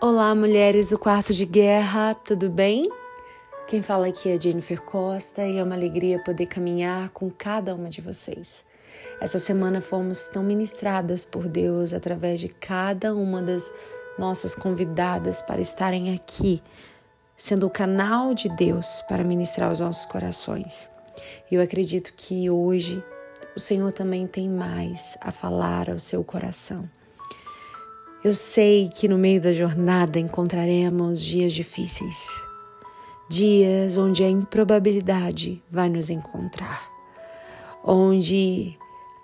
Olá, mulheres do quarto de guerra, tudo bem? Quem fala aqui é Jennifer Costa e é uma alegria poder caminhar com cada uma de vocês. Essa semana fomos tão ministradas por Deus através de cada uma das nossas convidadas para estarem aqui, sendo o canal de Deus para ministrar os nossos corações. Eu acredito que hoje o Senhor também tem mais a falar ao seu coração. Eu sei que no meio da jornada encontraremos dias difíceis, dias onde a improbabilidade vai nos encontrar, onde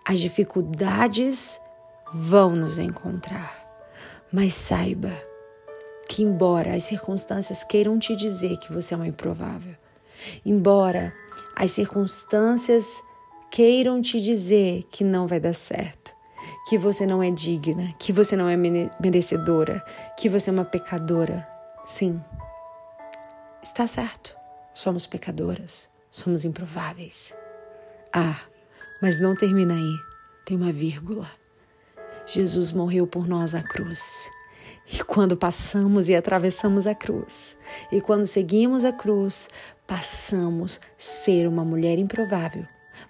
as dificuldades vão nos encontrar. Mas saiba que, embora as circunstâncias queiram te dizer que você é uma improvável, embora as circunstâncias queiram te dizer que não vai dar certo, que você não é digna, que você não é merecedora, que você é uma pecadora. Sim, está certo. Somos pecadoras, somos improváveis. Ah, mas não termina aí. Tem uma vírgula. Jesus morreu por nós na cruz. E quando passamos e atravessamos a cruz, e quando seguimos a cruz, passamos a ser uma mulher improvável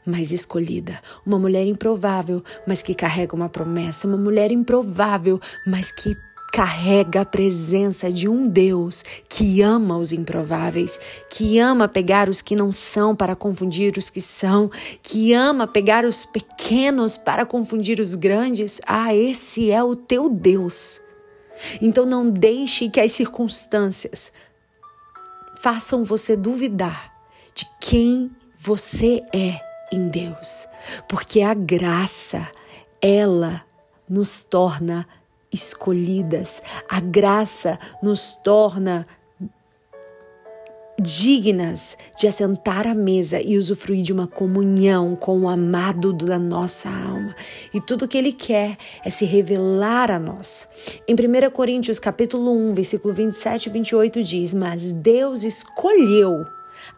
mas escolhida, uma mulher improvável, mas que carrega uma promessa, uma mulher improvável, mas que carrega a presença de um Deus que ama os improváveis, que ama pegar os que não são para confundir os que são, que ama pegar os pequenos para confundir os grandes. Ah, esse é o teu Deus. Então não deixe que as circunstâncias façam você duvidar de quem você é em Deus, porque a graça, ela nos torna escolhidas, a graça nos torna dignas de assentar à mesa e usufruir de uma comunhão com o amado da nossa alma. E tudo que ele quer é se revelar a nós. Em 1 Coríntios capítulo 1, versículo 27 e 28 diz: "Mas Deus escolheu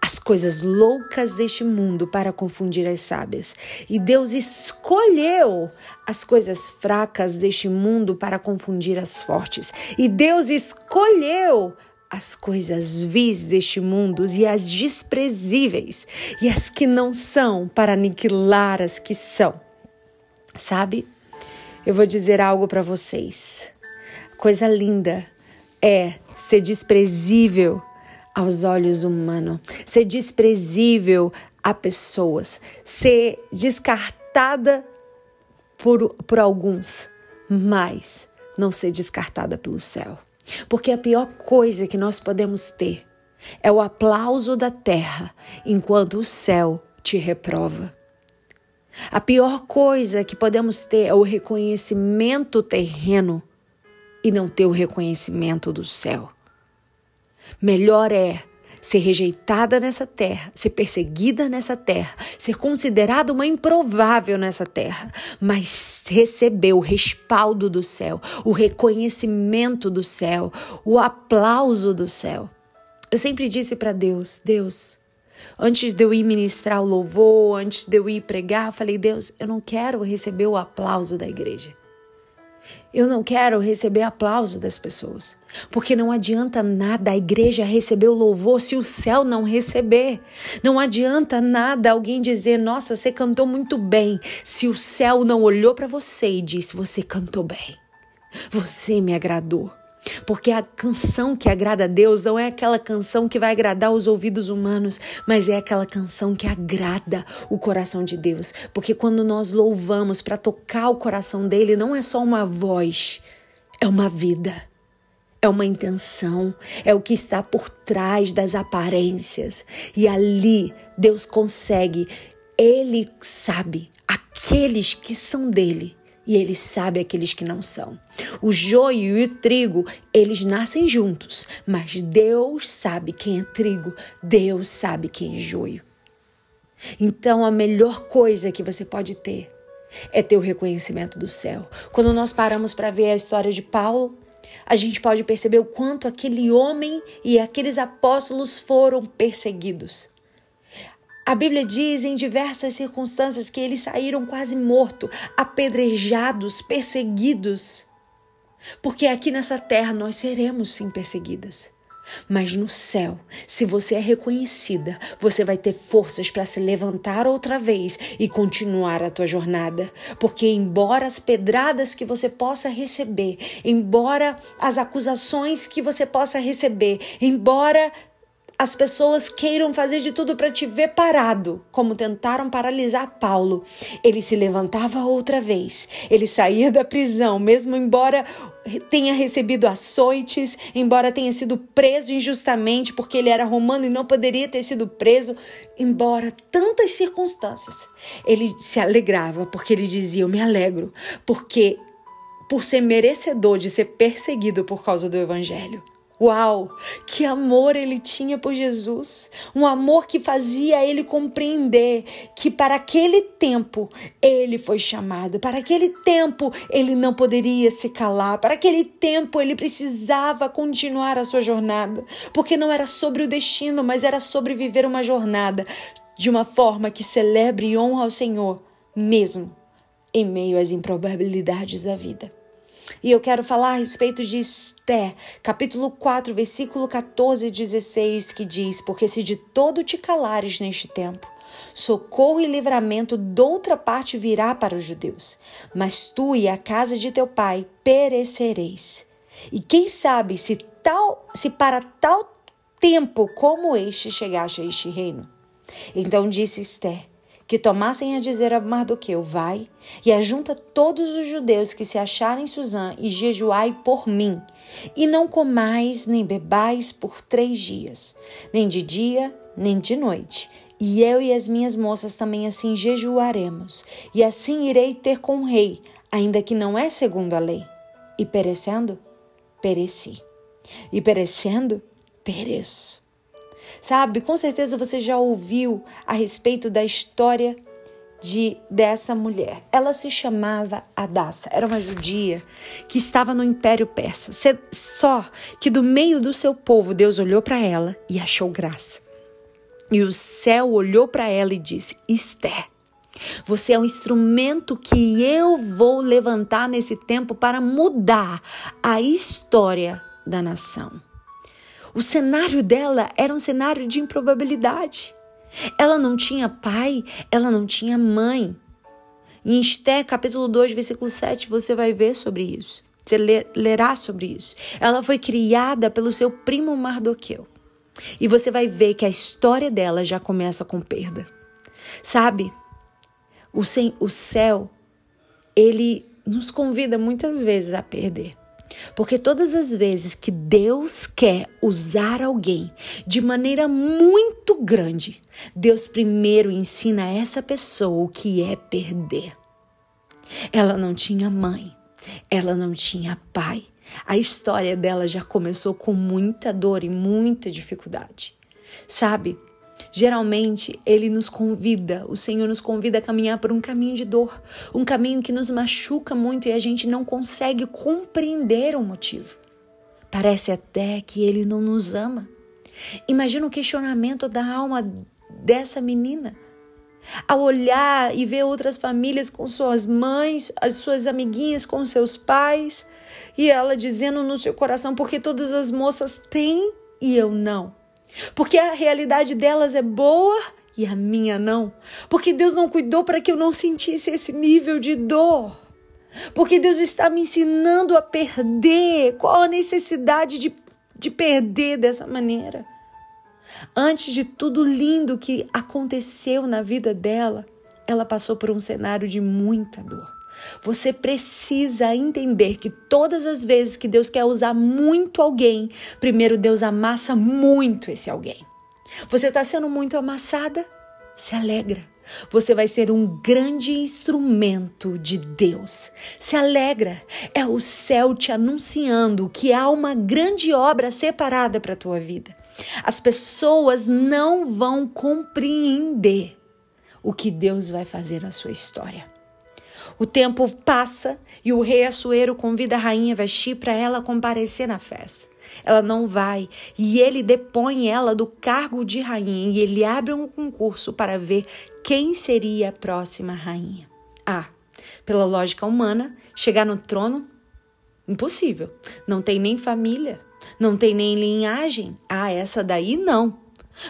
as coisas loucas deste mundo para confundir as sábias. E Deus escolheu as coisas fracas deste mundo para confundir as fortes. E Deus escolheu as coisas vis deste mundo e as desprezíveis e as que não são para aniquilar as que são. Sabe? Eu vou dizer algo para vocês. Coisa linda é ser desprezível aos olhos humanos, ser desprezível a pessoas, ser descartada por, por alguns, mas não ser descartada pelo céu. Porque a pior coisa que nós podemos ter é o aplauso da terra enquanto o céu te reprova. A pior coisa que podemos ter é o reconhecimento terreno e não ter o reconhecimento do céu. Melhor é ser rejeitada nessa terra, ser perseguida nessa terra, ser considerada uma improvável nessa terra, mas receber o respaldo do céu, o reconhecimento do céu, o aplauso do céu. Eu sempre disse para Deus: Deus, antes de eu ir ministrar o louvor, antes de eu ir pregar, eu falei: Deus, eu não quero receber o aplauso da igreja. Eu não quero receber aplauso das pessoas, porque não adianta nada a igreja receber o louvor se o céu não receber. Não adianta nada alguém dizer, nossa, você cantou muito bem, se o céu não olhou para você e disse, você cantou bem. Você me agradou. Porque a canção que agrada a Deus não é aquela canção que vai agradar os ouvidos humanos, mas é aquela canção que agrada o coração de Deus. Porque quando nós louvamos para tocar o coração dele, não é só uma voz, é uma vida. É uma intenção, é o que está por trás das aparências. E ali Deus consegue, Ele sabe aqueles que são dele e ele sabe aqueles que não são. O joio e o trigo, eles nascem juntos, mas Deus sabe quem é trigo, Deus sabe quem é joio. Então, a melhor coisa que você pode ter é ter o reconhecimento do céu. Quando nós paramos para ver a história de Paulo, a gente pode perceber o quanto aquele homem e aqueles apóstolos foram perseguidos. A Bíblia diz em diversas circunstâncias que eles saíram quase mortos, apedrejados, perseguidos. Porque aqui nessa terra nós seremos sim perseguidas. Mas no céu, se você é reconhecida, você vai ter forças para se levantar outra vez e continuar a tua jornada. Porque, embora as pedradas que você possa receber, embora as acusações que você possa receber, embora as pessoas queiram fazer de tudo para te ver parado, como tentaram paralisar Paulo. Ele se levantava outra vez. Ele saía da prisão, mesmo embora tenha recebido açoites, embora tenha sido preso injustamente porque ele era romano e não poderia ter sido preso, embora tantas circunstâncias. Ele se alegrava porque ele dizia: "Eu me alegro, porque por ser merecedor de ser perseguido por causa do evangelho". Uau! Que amor ele tinha por Jesus! Um amor que fazia ele compreender que para aquele tempo ele foi chamado, para aquele tempo ele não poderia se calar, para aquele tempo ele precisava continuar a sua jornada, porque não era sobre o destino, mas era sobre viver uma jornada de uma forma que celebre e honra ao Senhor, mesmo em meio às improbabilidades da vida. E eu quero falar a respeito de Esté, capítulo 4, versículo 14 e 16, que diz: Porque se de todo te calares neste tempo, socorro e livramento doutra parte virá para os judeus, mas tu e a casa de teu pai perecereis. E quem sabe se tal, se para tal tempo como este chegaste a este reino? Então disse Esther: que tomassem a dizer a Mardoqueu: Vai e ajunta todos os judeus que se acharem em Suzã e jejuai por mim. E não comais nem bebais por três dias, nem de dia, nem de noite. E eu e as minhas moças também assim jejuaremos. E assim irei ter com o rei, ainda que não é segundo a lei. E perecendo, pereci. E perecendo, pereço. Sabe, com certeza você já ouviu a respeito da história de dessa mulher. Ela se chamava Adassa, era uma judia que estava no Império Persa. Só que do meio do seu povo Deus olhou para ela e achou graça. E o céu olhou para ela e disse: Esther, você é um instrumento que eu vou levantar nesse tempo para mudar a história da nação. O cenário dela era um cenário de improbabilidade. Ela não tinha pai, ela não tinha mãe. Em Esté, capítulo 2, versículo 7, você vai ver sobre isso. Você lerá sobre isso. Ela foi criada pelo seu primo Mardoqueu. E você vai ver que a história dela já começa com perda. Sabe? O, o céu, ele nos convida muitas vezes a perder. Porque todas as vezes que Deus quer usar alguém de maneira muito grande, Deus primeiro ensina a essa pessoa o que é perder. Ela não tinha mãe, ela não tinha pai. A história dela já começou com muita dor e muita dificuldade. Sabe? Geralmente, ele nos convida, o Senhor nos convida a caminhar por um caminho de dor, um caminho que nos machuca muito e a gente não consegue compreender o motivo. Parece até que ele não nos ama. Imagina o questionamento da alma dessa menina. Ao olhar e ver outras famílias com suas mães, as suas amiguinhas com seus pais, e ela dizendo no seu coração: porque todas as moças têm e eu não. Porque a realidade delas é boa e a minha não. Porque Deus não cuidou para que eu não sentisse esse nível de dor. Porque Deus está me ensinando a perder. Qual a necessidade de, de perder dessa maneira? Antes de tudo lindo que aconteceu na vida dela, ela passou por um cenário de muita dor. Você precisa entender que todas as vezes que Deus quer usar muito alguém, primeiro Deus amassa muito esse alguém. Você está sendo muito amassada? Se alegra. Você vai ser um grande instrumento de Deus. Se alegra. É o céu te anunciando que há uma grande obra separada para a tua vida. As pessoas não vão compreender o que Deus vai fazer na sua história. O tempo passa e o rei Assuero convida a rainha Vesti para ela comparecer na festa. Ela não vai e ele depõe ela do cargo de rainha e ele abre um concurso para ver quem seria a próxima rainha. Ah, pela lógica humana, chegar no trono Impossível. Não tem nem família, não tem nem linhagem. Ah, essa daí não.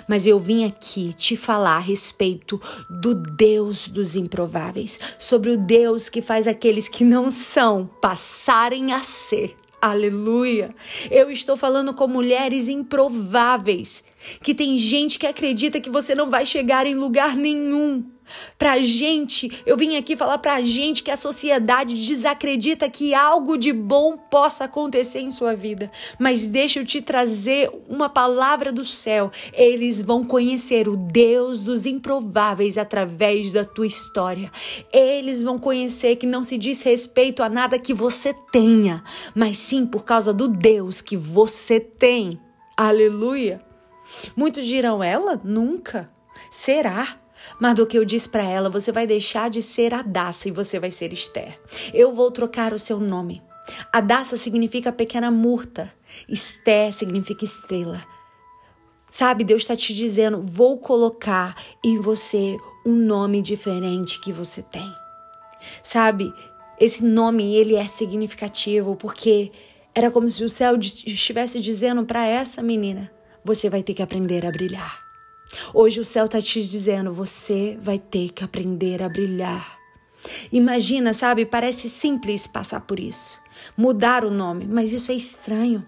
Mas eu vim aqui te falar a respeito do Deus dos improváveis, sobre o Deus que faz aqueles que não são passarem a ser. Aleluia! Eu estou falando com mulheres improváveis, que tem gente que acredita que você não vai chegar em lugar nenhum. Pra gente, eu vim aqui falar pra gente que a sociedade desacredita que algo de bom possa acontecer em sua vida. Mas deixa eu te trazer uma palavra do céu. Eles vão conhecer o Deus dos improváveis através da tua história. Eles vão conhecer que não se diz respeito a nada que você tenha, mas sim por causa do Deus que você tem. Aleluia! Muitos dirão, ela? Nunca. Será? Mas do que eu disse para ela, você vai deixar de ser Adassa e você vai ser Esther. Eu vou trocar o seu nome. Adassa significa pequena murta. Esther significa estrela. Sabe, Deus está te dizendo: vou colocar em você um nome diferente que você tem. Sabe, esse nome ele é significativo porque era como se o céu estivesse dizendo para essa menina: você vai ter que aprender a brilhar. Hoje o céu está te dizendo: você vai ter que aprender a brilhar. Imagina, sabe? Parece simples passar por isso. Mudar o nome, mas isso é estranho.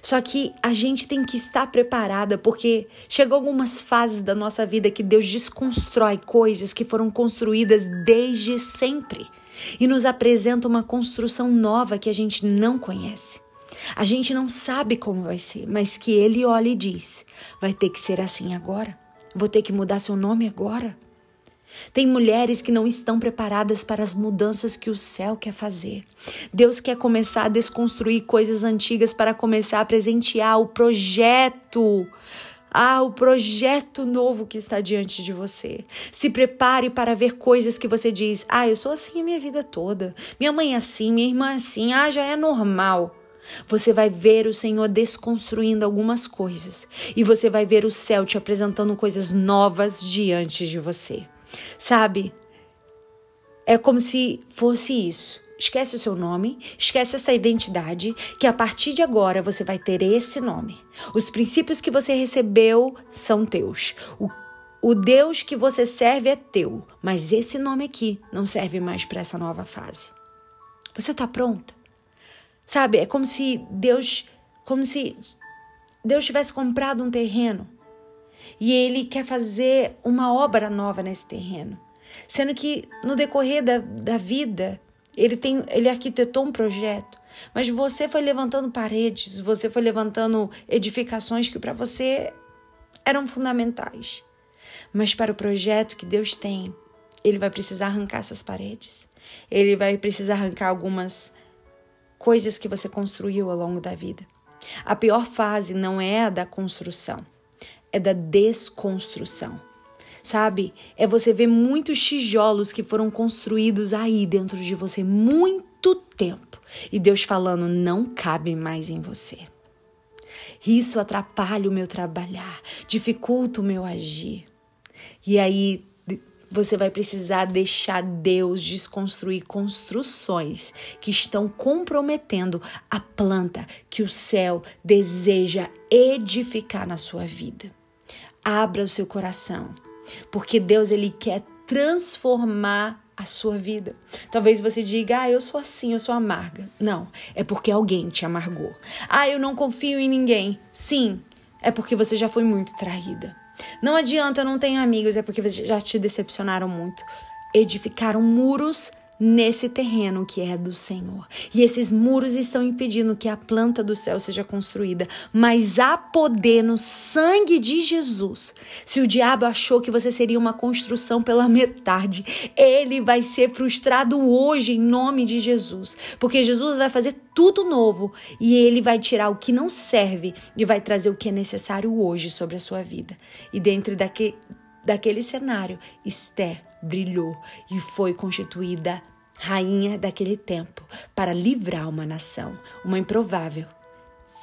Só que a gente tem que estar preparada, porque chegou algumas fases da nossa vida que Deus desconstrói coisas que foram construídas desde sempre e nos apresenta uma construção nova que a gente não conhece. A gente não sabe como vai ser, mas que ele olha e diz: vai ter que ser assim agora. Vou ter que mudar seu nome agora. Tem mulheres que não estão preparadas para as mudanças que o céu quer fazer. Deus quer começar a desconstruir coisas antigas para começar a presentear o projeto. Ah, o projeto novo que está diante de você. Se prepare para ver coisas que você diz: Ah, eu sou assim a minha vida toda. Minha mãe é assim, minha irmã é assim. Ah, já é normal. Você vai ver o Senhor desconstruindo algumas coisas e você vai ver o céu te apresentando coisas novas diante de você. Sabe? É como se fosse isso. Esquece o seu nome, esquece essa identidade, que a partir de agora você vai ter esse nome. Os princípios que você recebeu são teus. O, o Deus que você serve é teu, mas esse nome aqui não serve mais para essa nova fase. Você está pronta? Sabe? É como se Deus, como se Deus tivesse comprado um terreno e ele quer fazer uma obra nova nesse terreno. Sendo que no decorrer da, da vida, ele, tem, ele arquitetou um projeto, mas você foi levantando paredes, você foi levantando edificações que para você eram fundamentais. Mas para o projeto que Deus tem, ele vai precisar arrancar essas paredes. Ele vai precisar arrancar algumas coisas que você construiu ao longo da vida. A pior fase não é a da construção, é da desconstrução. Sabe? É você ver muitos tijolos que foram construídos aí dentro de você muito tempo e Deus falando não cabe mais em você. Isso atrapalha o meu trabalhar, dificulta o meu agir. E aí você vai precisar deixar Deus desconstruir construções que estão comprometendo a planta que o céu deseja edificar na sua vida. Abra o seu coração, porque Deus ele quer transformar a sua vida. Talvez você diga: "Ah, eu sou assim, eu sou amarga". Não, é porque alguém te amargou. "Ah, eu não confio em ninguém". Sim, é porque você já foi muito traída. Não adianta, não tenho amigos, é porque já te decepcionaram muito. Edificaram muros nesse terreno que é do Senhor. E esses muros estão impedindo que a planta do céu seja construída, mas há poder no sangue de Jesus. Se o diabo achou que você seria uma construção pela metade, ele vai ser frustrado hoje em nome de Jesus, porque Jesus vai fazer tudo novo e ele vai tirar o que não serve e vai trazer o que é necessário hoje sobre a sua vida. E dentro daquele, cenário, Esther brilhou e foi constituída rainha daquele tempo, para livrar uma nação, uma improvável,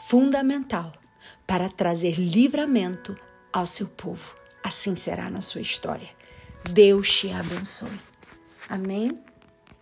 fundamental, para trazer livramento ao seu povo. Assim será na sua história. Deus te abençoe. Amém?